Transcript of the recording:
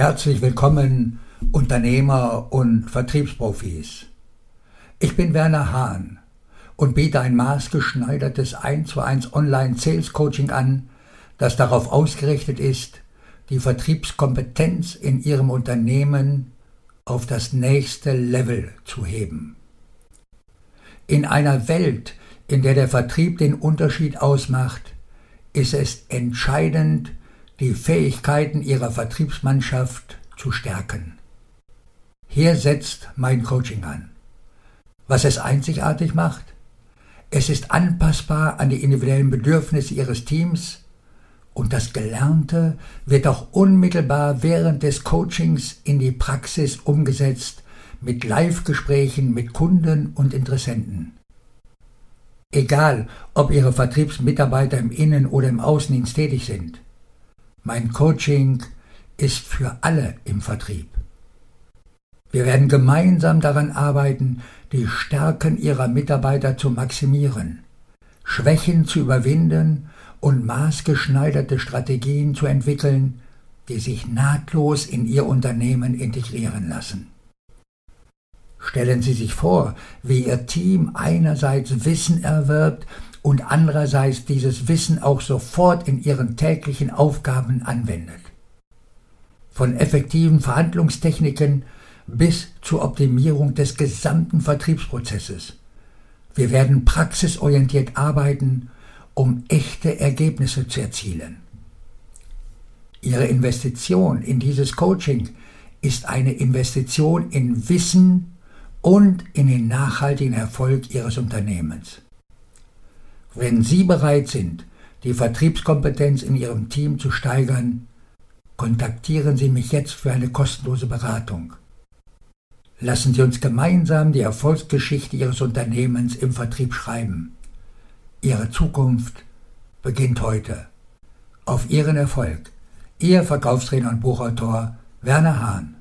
Herzlich willkommen, Unternehmer und Vertriebsprofis. Ich bin Werner Hahn und biete ein maßgeschneidertes 1 zu 1 Online Sales Coaching an, das darauf ausgerichtet ist, die Vertriebskompetenz in Ihrem Unternehmen auf das nächste Level zu heben. In einer Welt, in der der Vertrieb den Unterschied ausmacht, ist es entscheidend, die Fähigkeiten ihrer Vertriebsmannschaft zu stärken. Hier setzt mein Coaching an. Was es einzigartig macht? Es ist anpassbar an die individuellen Bedürfnisse Ihres Teams und das Gelernte wird auch unmittelbar während des Coachings in die Praxis umgesetzt mit Live-Gesprächen mit Kunden und Interessenten. Egal, ob Ihre Vertriebsmitarbeiter im Innen- oder im Außendienst tätig sind. Mein Coaching ist für alle im Vertrieb. Wir werden gemeinsam daran arbeiten, die Stärken ihrer Mitarbeiter zu maximieren, Schwächen zu überwinden und maßgeschneiderte Strategien zu entwickeln, die sich nahtlos in Ihr Unternehmen integrieren lassen. Stellen Sie sich vor, wie Ihr Team einerseits Wissen erwirbt und andererseits dieses Wissen auch sofort in ihren täglichen Aufgaben anwendet. Von effektiven Verhandlungstechniken bis zur Optimierung des gesamten Vertriebsprozesses. Wir werden praxisorientiert arbeiten, um echte Ergebnisse zu erzielen. Ihre Investition in dieses Coaching ist eine Investition in Wissen und in den nachhaltigen Erfolg Ihres Unternehmens. Wenn Sie bereit sind, die Vertriebskompetenz in Ihrem Team zu steigern, kontaktieren Sie mich jetzt für eine kostenlose Beratung. Lassen Sie uns gemeinsam die Erfolgsgeschichte Ihres Unternehmens im Vertrieb schreiben. Ihre Zukunft beginnt heute. Auf Ihren Erfolg. Ihr Verkaufstrainer und Buchautor Werner Hahn.